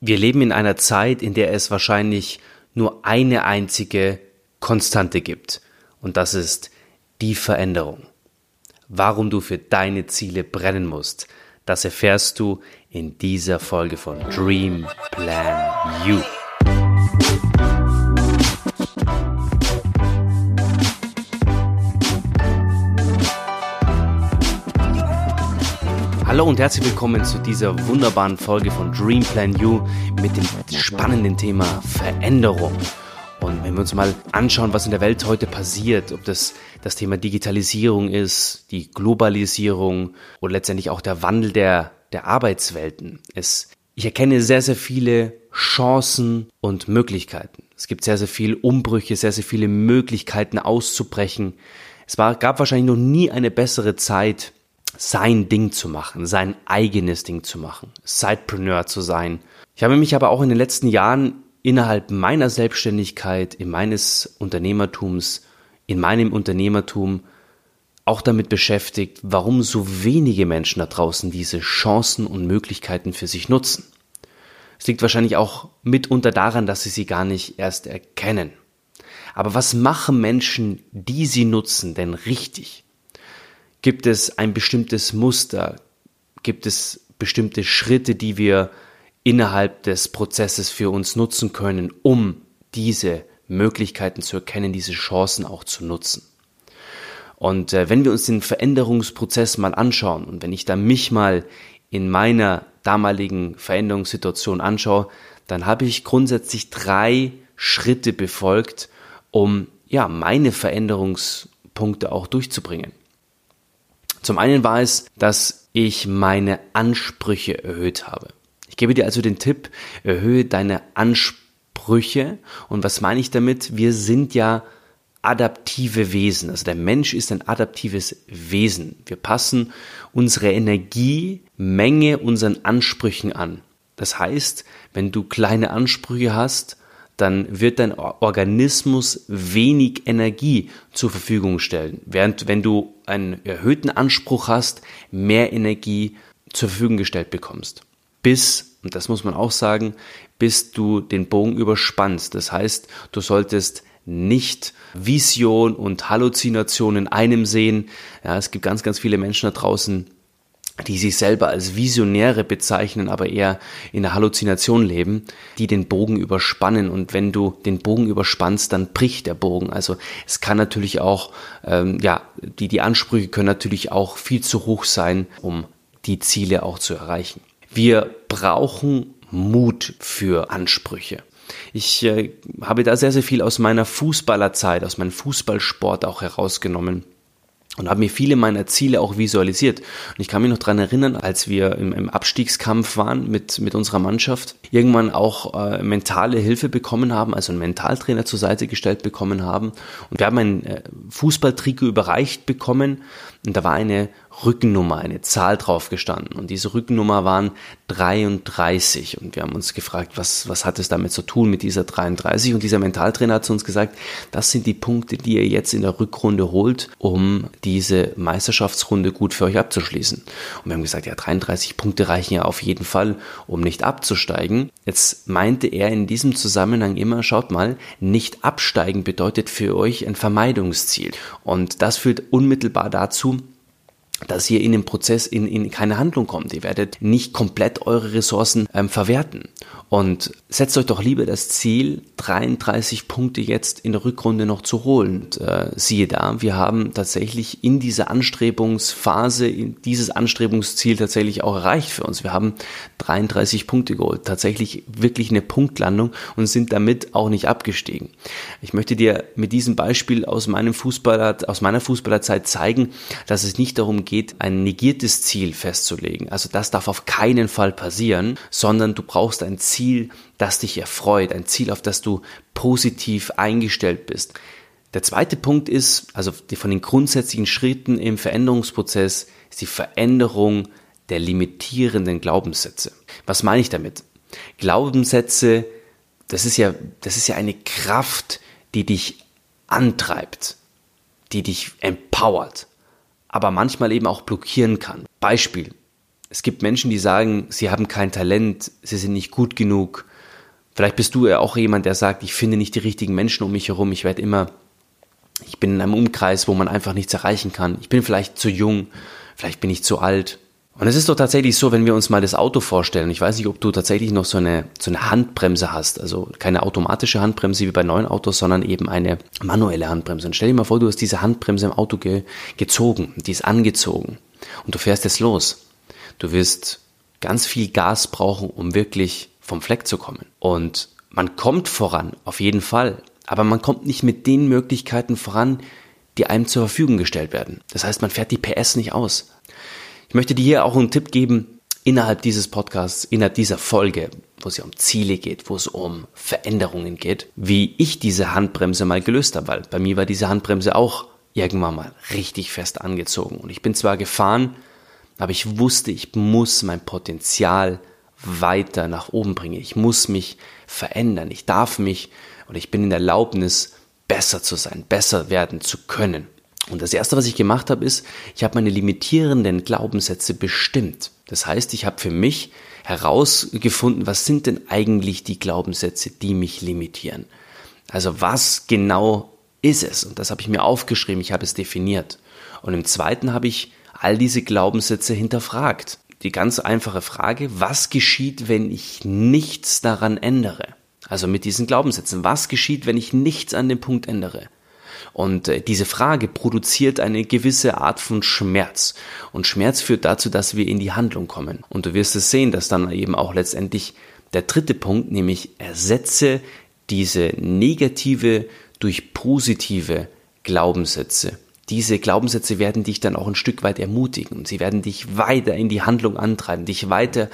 Wir leben in einer Zeit, in der es wahrscheinlich nur eine einzige Konstante gibt. Und das ist die Veränderung. Warum du für deine Ziele brennen musst, das erfährst du in dieser Folge von Dream Plan You. Hallo und herzlich willkommen zu dieser wunderbaren Folge von Dream Plan You mit dem spannenden Thema Veränderung. Und wenn wir uns mal anschauen, was in der Welt heute passiert, ob das das Thema Digitalisierung ist, die Globalisierung oder letztendlich auch der Wandel der, der Arbeitswelten. Es, ich erkenne sehr, sehr viele Chancen und Möglichkeiten. Es gibt sehr, sehr viele Umbrüche, sehr, sehr viele Möglichkeiten auszubrechen. Es war, gab wahrscheinlich noch nie eine bessere Zeit, sein Ding zu machen, sein eigenes Ding zu machen, Sidepreneur zu sein. Ich habe mich aber auch in den letzten Jahren innerhalb meiner Selbstständigkeit, in meines Unternehmertums, in meinem Unternehmertum auch damit beschäftigt, warum so wenige Menschen da draußen diese Chancen und Möglichkeiten für sich nutzen. Es liegt wahrscheinlich auch mitunter daran, dass sie sie gar nicht erst erkennen. Aber was machen Menschen, die sie nutzen, denn richtig? Gibt es ein bestimmtes Muster? Gibt es bestimmte Schritte, die wir innerhalb des Prozesses für uns nutzen können, um diese Möglichkeiten zu erkennen, diese Chancen auch zu nutzen? Und äh, wenn wir uns den Veränderungsprozess mal anschauen und wenn ich da mich mal in meiner damaligen Veränderungssituation anschaue, dann habe ich grundsätzlich drei Schritte befolgt, um ja meine Veränderungspunkte auch durchzubringen. Zum einen war es, dass ich meine Ansprüche erhöht habe. Ich gebe dir also den Tipp, erhöhe deine Ansprüche. Und was meine ich damit? Wir sind ja adaptive Wesen. Also der Mensch ist ein adaptives Wesen. Wir passen unsere Energiemenge unseren Ansprüchen an. Das heißt, wenn du kleine Ansprüche hast, dann wird dein Organismus wenig Energie zur Verfügung stellen. Während wenn du einen erhöhten Anspruch hast, mehr Energie zur Verfügung gestellt bekommst. Bis, und das muss man auch sagen, bis du den Bogen überspannst. Das heißt, du solltest nicht Vision und Halluzination in einem sehen. Ja, es gibt ganz, ganz viele Menschen da draußen, die sich selber als Visionäre bezeichnen, aber eher in der Halluzination leben, die den Bogen überspannen. Und wenn du den Bogen überspannst, dann bricht der Bogen. Also es kann natürlich auch, ähm, ja, die, die Ansprüche können natürlich auch viel zu hoch sein, um die Ziele auch zu erreichen. Wir brauchen Mut für Ansprüche. Ich äh, habe da sehr, sehr viel aus meiner Fußballerzeit, aus meinem Fußballsport auch herausgenommen und habe mir viele meiner Ziele auch visualisiert. Und ich kann mich noch dran erinnern, als wir im, im Abstiegskampf waren mit, mit unserer Mannschaft, irgendwann auch äh, mentale Hilfe bekommen haben, also einen Mentaltrainer zur Seite gestellt bekommen haben. Und wir haben ein äh, Fußballtrikot überreicht bekommen und da war eine Rückennummer, eine Zahl drauf gestanden. Und diese Rückennummer waren 33. Und wir haben uns gefragt, was, was hat es damit zu tun mit dieser 33? Und dieser Mentaltrainer hat zu uns gesagt, das sind die Punkte, die ihr jetzt in der Rückrunde holt, um diese Meisterschaftsrunde gut für euch abzuschließen. Und wir haben gesagt, ja, 33 Punkte reichen ja auf jeden Fall, um nicht abzusteigen. Jetzt meinte er in diesem Zusammenhang immer, schaut mal, nicht absteigen bedeutet für euch ein Vermeidungsziel. Und das führt unmittelbar dazu, dass ihr in dem Prozess in, in keine Handlung kommt. Ihr werdet nicht komplett eure Ressourcen ähm, verwerten. Und setzt euch doch lieber das Ziel, 33 Punkte jetzt in der Rückrunde noch zu holen. Und, äh, siehe da, wir haben tatsächlich in dieser Anstrebungsphase, dieses Anstrebungsziel tatsächlich auch erreicht für uns. Wir haben 33 Punkte geholt. Tatsächlich wirklich eine Punktlandung und sind damit auch nicht abgestiegen. Ich möchte dir mit diesem Beispiel aus meinem Fußballer, aus meiner Fußballerzeit zeigen, dass es nicht darum geht, ein negiertes Ziel festzulegen. Also das darf auf keinen Fall passieren, sondern du brauchst ein Ziel, Ziel, das dich erfreut, ein Ziel, auf das du positiv eingestellt bist. Der zweite Punkt ist, also von den grundsätzlichen Schritten im Veränderungsprozess, ist die Veränderung der limitierenden Glaubenssätze. Was meine ich damit? Glaubenssätze, das ist ja, das ist ja eine Kraft, die dich antreibt, die dich empowert, aber manchmal eben auch blockieren kann. Beispiel. Es gibt Menschen, die sagen, sie haben kein Talent, sie sind nicht gut genug. Vielleicht bist du ja auch jemand, der sagt, ich finde nicht die richtigen Menschen um mich herum, ich werde immer, ich bin in einem Umkreis, wo man einfach nichts erreichen kann. Ich bin vielleicht zu jung, vielleicht bin ich zu alt. Und es ist doch tatsächlich so, wenn wir uns mal das Auto vorstellen. Ich weiß nicht, ob du tatsächlich noch so eine, so eine Handbremse hast. Also keine automatische Handbremse wie bei neuen Autos, sondern eben eine manuelle Handbremse. Und stell dir mal vor, du hast diese Handbremse im Auto ge gezogen. Die ist angezogen. Und du fährst jetzt los. Du wirst ganz viel Gas brauchen, um wirklich vom Fleck zu kommen. Und man kommt voran, auf jeden Fall. Aber man kommt nicht mit den Möglichkeiten voran, die einem zur Verfügung gestellt werden. Das heißt, man fährt die PS nicht aus. Ich möchte dir hier auch einen Tipp geben, innerhalb dieses Podcasts, innerhalb dieser Folge, wo es ja um Ziele geht, wo es um Veränderungen geht, wie ich diese Handbremse mal gelöst habe, weil bei mir war diese Handbremse auch irgendwann mal richtig fest angezogen. Und ich bin zwar gefahren, aber ich wusste, ich muss mein Potenzial weiter nach oben bringen. Ich muss mich verändern. Ich darf mich und ich bin in der Erlaubnis, besser zu sein, besser werden zu können. Und das Erste, was ich gemacht habe, ist, ich habe meine limitierenden Glaubenssätze bestimmt. Das heißt, ich habe für mich herausgefunden, was sind denn eigentlich die Glaubenssätze, die mich limitieren. Also was genau ist es? Und das habe ich mir aufgeschrieben, ich habe es definiert. Und im Zweiten habe ich all diese Glaubenssätze hinterfragt. Die ganz einfache Frage, was geschieht, wenn ich nichts daran ändere? Also mit diesen Glaubenssätzen, was geschieht, wenn ich nichts an dem Punkt ändere? Und äh, diese Frage produziert eine gewisse Art von Schmerz. Und Schmerz führt dazu, dass wir in die Handlung kommen. Und du wirst es sehen, dass dann eben auch letztendlich der dritte Punkt, nämlich ersetze diese negative durch positive Glaubenssätze. Diese Glaubenssätze werden dich dann auch ein Stück weit ermutigen. Sie werden dich weiter in die Handlung antreiben, dich weiter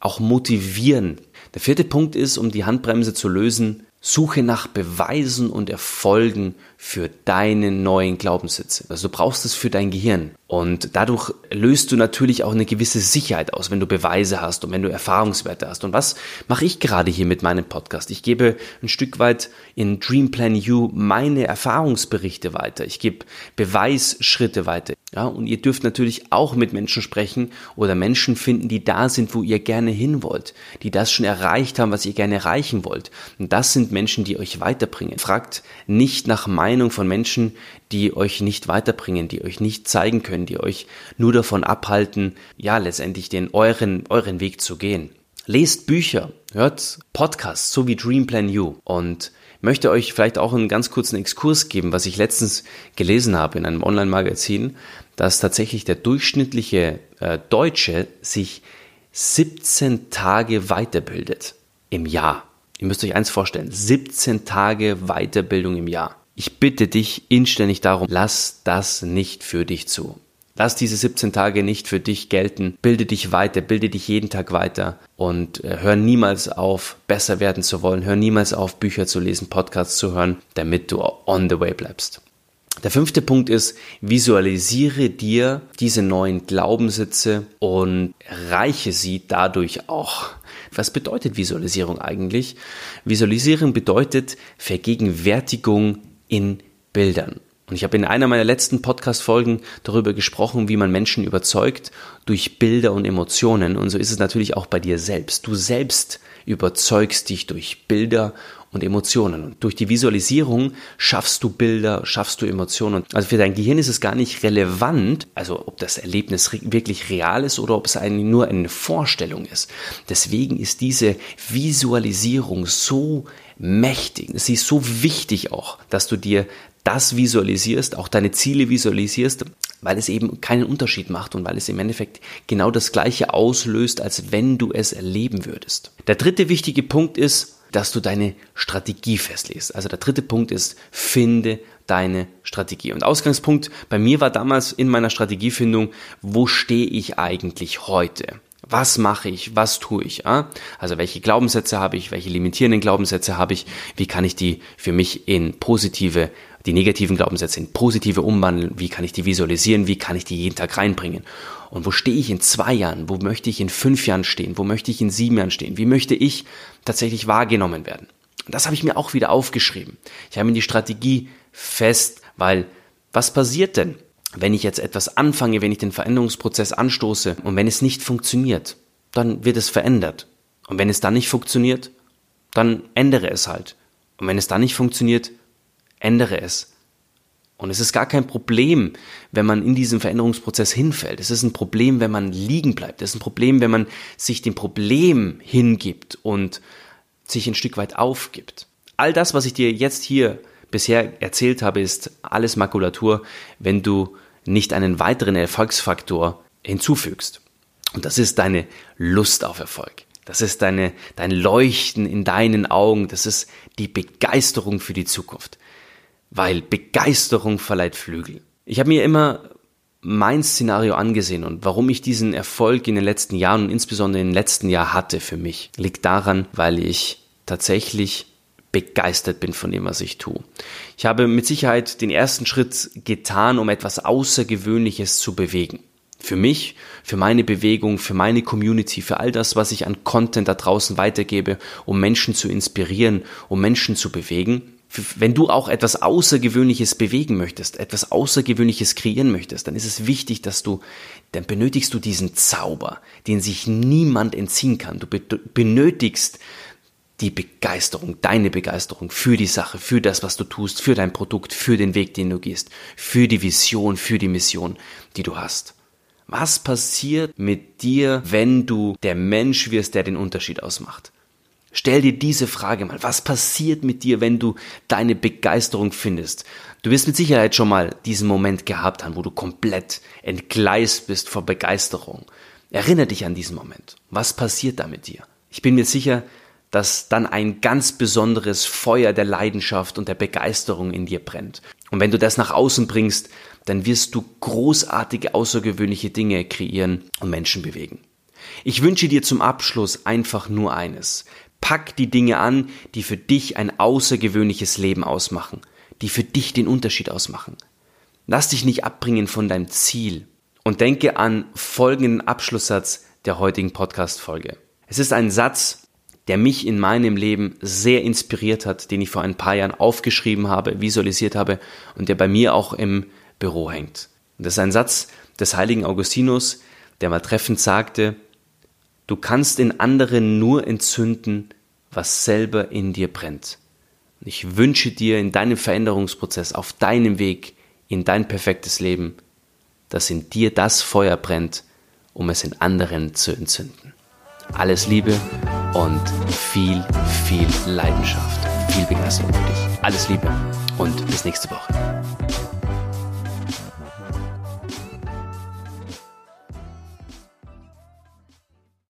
auch motivieren. Der vierte Punkt ist, um die Handbremse zu lösen, Suche nach Beweisen und Erfolgen für deine neuen Glaubenssätze. Also du brauchst es für dein Gehirn. Und dadurch löst du natürlich auch eine gewisse Sicherheit aus, wenn du Beweise hast und wenn du Erfahrungswerte hast. Und was mache ich gerade hier mit meinem Podcast? Ich gebe ein Stück weit in Dream Plan You meine Erfahrungsberichte weiter. Ich gebe Beweisschritte weiter. Ja, und ihr dürft natürlich auch mit Menschen sprechen oder Menschen finden, die da sind, wo ihr gerne hin wollt, die das schon erreicht haben, was ihr gerne erreichen wollt. Und das sind Menschen, die euch weiterbringen. Fragt nicht nach Meinung von Menschen, die euch nicht weiterbringen, die euch nicht zeigen können, die euch nur davon abhalten, ja, letztendlich den euren, euren Weg zu gehen. Lest Bücher, hört Podcasts, so wie Dream Plan You und möchte euch vielleicht auch einen ganz kurzen Exkurs geben, was ich letztens gelesen habe in einem Online-Magazin, dass tatsächlich der durchschnittliche äh, Deutsche sich 17 Tage weiterbildet im Jahr. Ihr müsst euch eins vorstellen, 17 Tage Weiterbildung im Jahr. Ich bitte dich inständig darum, lass das nicht für dich zu. Lass diese 17 Tage nicht für dich gelten. Bilde dich weiter, bilde dich jeden Tag weiter und äh, hör niemals auf, besser werden zu wollen. Hör niemals auf, Bücher zu lesen, Podcasts zu hören, damit du on the way bleibst. Der fünfte Punkt ist, visualisiere dir diese neuen Glaubenssätze und reiche sie dadurch auch. Was bedeutet Visualisierung eigentlich? Visualisierung bedeutet Vergegenwärtigung in Bildern. Und ich habe in einer meiner letzten Podcast-Folgen darüber gesprochen, wie man Menschen überzeugt durch Bilder und Emotionen. Und so ist es natürlich auch bei dir selbst. Du selbst überzeugst dich durch Bilder und Emotionen. Und durch die Visualisierung schaffst du Bilder, schaffst du Emotionen. Also für dein Gehirn ist es gar nicht relevant, also ob das Erlebnis wirklich real ist oder ob es eine, nur eine Vorstellung ist. Deswegen ist diese Visualisierung so mächtig. Sie ist so wichtig auch, dass du dir das visualisierst, auch deine Ziele visualisierst, weil es eben keinen Unterschied macht und weil es im Endeffekt genau das gleiche auslöst, als wenn du es erleben würdest. Der dritte wichtige Punkt ist, dass du deine Strategie festlegst. Also der dritte Punkt ist, finde deine Strategie. Und Ausgangspunkt bei mir war damals in meiner Strategiefindung, wo stehe ich eigentlich heute? Was mache ich? Was tue ich? Also welche Glaubenssätze habe ich? Welche limitierenden Glaubenssätze habe ich? Wie kann ich die für mich in positive die negativen Glaubenssätze in positive umwandeln, wie kann ich die visualisieren, wie kann ich die jeden Tag reinbringen. Und wo stehe ich in zwei Jahren, wo möchte ich in fünf Jahren stehen, wo möchte ich in sieben Jahren stehen, wie möchte ich tatsächlich wahrgenommen werden. Und das habe ich mir auch wieder aufgeschrieben. Ich habe mir die Strategie fest, weil was passiert denn, wenn ich jetzt etwas anfange, wenn ich den Veränderungsprozess anstoße und wenn es nicht funktioniert, dann wird es verändert. Und wenn es dann nicht funktioniert, dann ändere es halt. Und wenn es dann nicht funktioniert, ändere es. Und es ist gar kein Problem, wenn man in diesem Veränderungsprozess hinfällt. Es ist ein Problem, wenn man liegen bleibt. Es ist ein Problem, wenn man sich dem Problem hingibt und sich ein Stück weit aufgibt. All das, was ich dir jetzt hier bisher erzählt habe, ist alles Makulatur, wenn du nicht einen weiteren Erfolgsfaktor hinzufügst. Und das ist deine Lust auf Erfolg. Das ist deine, dein Leuchten in deinen Augen. Das ist die Begeisterung für die Zukunft. Weil Begeisterung verleiht Flügel. Ich habe mir immer mein Szenario angesehen und warum ich diesen Erfolg in den letzten Jahren und insbesondere im letzten Jahr hatte für mich, liegt daran, weil ich tatsächlich begeistert bin von dem, was ich tue. Ich habe mit Sicherheit den ersten Schritt getan, um etwas Außergewöhnliches zu bewegen. Für mich, für meine Bewegung, für meine Community, für all das, was ich an Content da draußen weitergebe, um Menschen zu inspirieren, um Menschen zu bewegen. Wenn du auch etwas Außergewöhnliches bewegen möchtest, etwas Außergewöhnliches kreieren möchtest, dann ist es wichtig, dass du, dann benötigst du diesen Zauber, den sich niemand entziehen kann. Du benötigst die Begeisterung, deine Begeisterung für die Sache, für das, was du tust, für dein Produkt, für den Weg, den du gehst, für die Vision, für die Mission, die du hast. Was passiert mit dir, wenn du der Mensch wirst, der den Unterschied ausmacht? Stell dir diese Frage mal. Was passiert mit dir, wenn du deine Begeisterung findest? Du wirst mit Sicherheit schon mal diesen Moment gehabt haben, wo du komplett entgleist bist vor Begeisterung. Erinnere dich an diesen Moment. Was passiert da mit dir? Ich bin mir sicher, dass dann ein ganz besonderes Feuer der Leidenschaft und der Begeisterung in dir brennt. Und wenn du das nach außen bringst, dann wirst du großartige, außergewöhnliche Dinge kreieren und Menschen bewegen. Ich wünsche dir zum Abschluss einfach nur eines. Pack die Dinge an, die für dich ein außergewöhnliches Leben ausmachen, die für dich den Unterschied ausmachen. Lass dich nicht abbringen von deinem Ziel und denke an folgenden Abschlusssatz der heutigen Podcast-Folge. Es ist ein Satz, der mich in meinem Leben sehr inspiriert hat, den ich vor ein paar Jahren aufgeschrieben habe, visualisiert habe und der bei mir auch im Büro hängt. Und das ist ein Satz des heiligen Augustinus, der mal treffend sagte, du kannst in anderen nur entzünden, was selber in dir brennt. Und ich wünsche dir in deinem Veränderungsprozess, auf deinem Weg in dein perfektes Leben, dass in dir das Feuer brennt, um es in anderen zu entzünden. Alles Liebe und viel, viel Leidenschaft, viel Begeisterung für dich. Alles Liebe und bis nächste Woche.